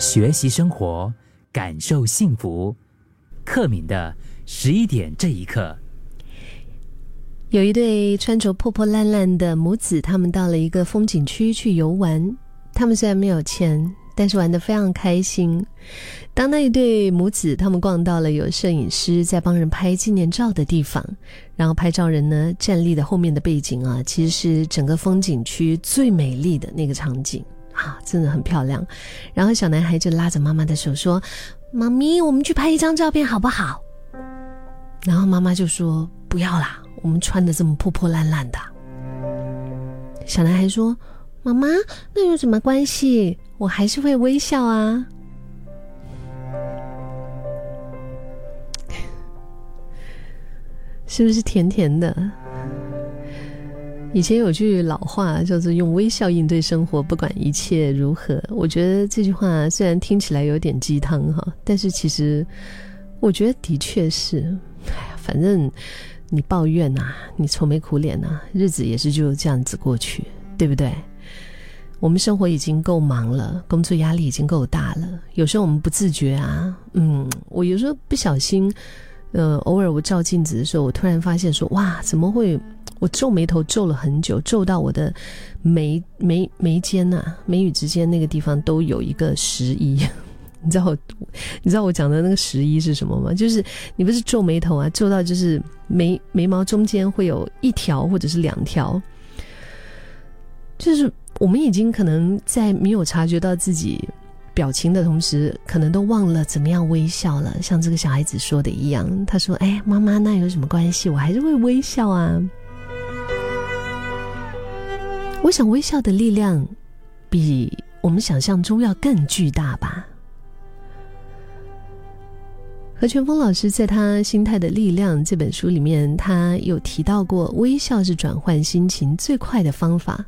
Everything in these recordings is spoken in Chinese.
学习生活，感受幸福。克敏的十一点这一刻，有一对穿着破破烂烂的母子，他们到了一个风景区去游玩。他们虽然没有钱，但是玩的非常开心。当那一对母子他们逛到了有摄影师在帮人拍纪念照的地方，然后拍照人呢站立的后面的背景啊，其实是整个风景区最美丽的那个场景。啊，真的很漂亮。然后小男孩就拉着妈妈的手说：“妈咪，我们去拍一张照片好不好？”然后妈妈就说：“不要啦，我们穿的这么破破烂烂的。”小男孩说：“妈妈，那有什么关系？我还是会微笑啊。”是不是甜甜的？以前有句老话叫做“用微笑应对生活，不管一切如何”。我觉得这句话虽然听起来有点鸡汤哈，但是其实我觉得的确是。哎呀，反正你抱怨呐，你愁眉苦脸呐，日子也是就这样子过去，对不对？我们生活已经够忙了，工作压力已经够大了，有时候我们不自觉啊，嗯，我有时候不小心，呃，偶尔我照镜子的时候，我突然发现说，哇，怎么会？我皱眉头皱了很久，皱到我的眉眉眉间呐，眉宇之间那个地方都有一个十一。你知道我，你知道我讲的那个十一是什么吗？就是你不是皱眉头啊，皱到就是眉眉毛中间会有一条或者是两条，就是我们已经可能在没有察觉到自己表情的同时，可能都忘了怎么样微笑了。像这个小孩子说的一样，他说：“哎，妈妈，那有什么关系？我还是会微笑啊。”我想微笑的力量，比我们想象中要更巨大吧。何全峰老师在他《心态的力量》这本书里面，他有提到过，微笑是转换心情最快的方法。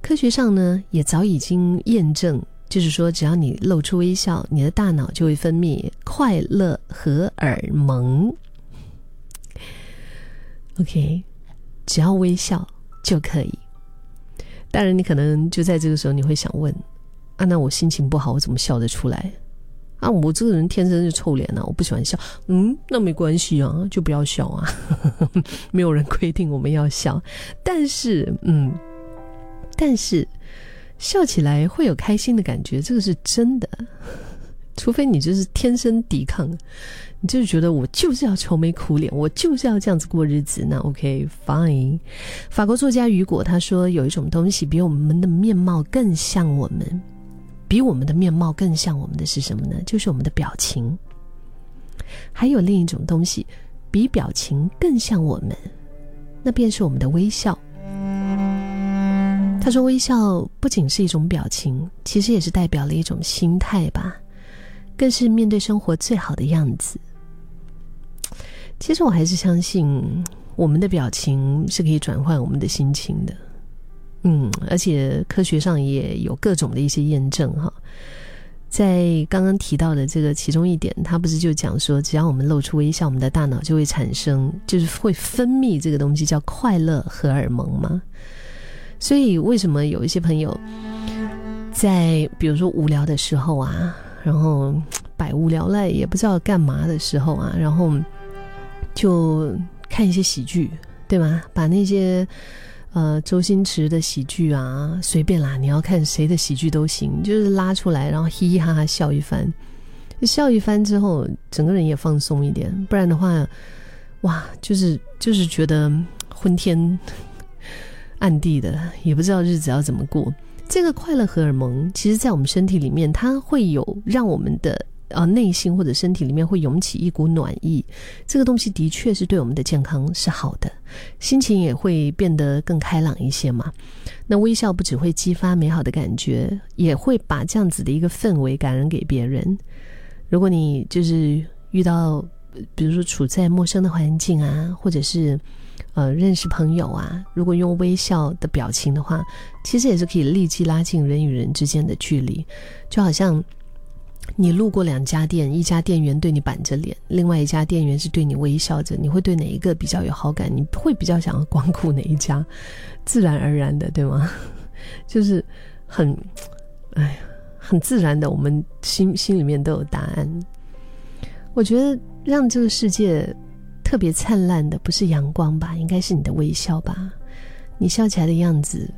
科学上呢，也早已经验证，就是说，只要你露出微笑，你的大脑就会分泌快乐荷尔蒙。OK，只要微笑就可以。当然，你可能就在这个时候，你会想问：啊，那我心情不好，我怎么笑得出来？啊，我这个人天生就臭脸啊，我不喜欢笑。嗯，那没关系啊，就不要笑啊。没有人规定我们要笑，但是，嗯，但是笑起来会有开心的感觉，这个是真的。除非你就是天生抵抗。你就是觉得我就是要愁眉苦脸，我就是要这样子过日子，那 OK fine。法国作家雨果他说，有一种东西比我们的面貌更像我们，比我们的面貌更像我们的是什么呢？就是我们的表情。还有另一种东西，比表情更像我们，那便是我们的微笑。他说，微笑不仅是一种表情，其实也是代表了一种心态吧。更是面对生活最好的样子。其实我还是相信，我们的表情是可以转换我们的心情的。嗯，而且科学上也有各种的一些验证哈。在刚刚提到的这个其中一点，他不是就讲说，只要我们露出微笑，我们的大脑就会产生，就是会分泌这个东西叫快乐荷尔蒙吗？所以为什么有一些朋友在比如说无聊的时候啊？然后百无聊赖也不知道干嘛的时候啊，然后就看一些喜剧，对吗？把那些呃周星驰的喜剧啊，随便啦，你要看谁的喜剧都行，就是拉出来，然后嘻嘻哈哈笑一番，笑一番之后，整个人也放松一点。不然的话，哇，就是就是觉得昏天暗地的，也不知道日子要怎么过。这个快乐荷尔蒙，其实，在我们身体里面，它会有让我们的呃内心或者身体里面会涌起一股暖意。这个东西的确是对我们的健康是好的，心情也会变得更开朗一些嘛。那微笑不只会激发美好的感觉，也会把这样子的一个氛围感染给别人。如果你就是遇到，比如说处在陌生的环境啊，或者是。呃，认识朋友啊，如果用微笑的表情的话，其实也是可以立即拉近人与人之间的距离。就好像你路过两家店，一家店员对你板着脸，另外一家店员是对你微笑着，你会对哪一个比较有好感？你会比较想要光顾哪一家？自然而然的，对吗？就是很，哎呀。很自然的，我们心心里面都有答案。我觉得让这个世界特别灿烂的，不是阳光吧？应该是你的微笑吧？你笑起来的样子，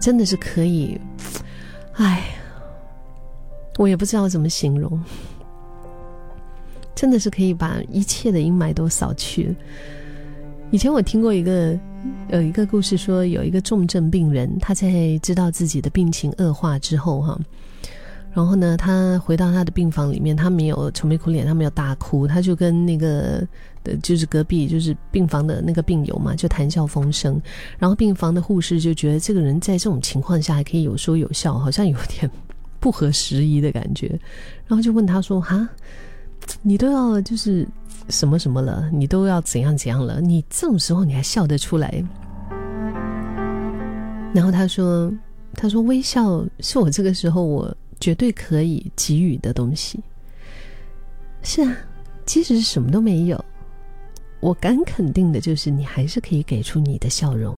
真的是可以，哎，我也不知道怎么形容，真的是可以把一切的阴霾都扫去。以前我听过一个有一个故事，说有一个重症病人，他在知道自己的病情恶化之后，哈，然后呢，他回到他的病房里面，他没有愁眉苦脸，他没有大哭，他就跟那个就是隔壁就是病房的那个病友嘛，就谈笑风生。然后病房的护士就觉得这个人在这种情况下还可以有说有笑，好像有点不合时宜的感觉，然后就问他说：“哈，你都要就是。”什么什么了？你都要怎样怎样了？你这种时候你还笑得出来？然后他说：“他说微笑是我这个时候我绝对可以给予的东西。是啊，即使是什么都没有，我敢肯定的就是你还是可以给出你的笑容。”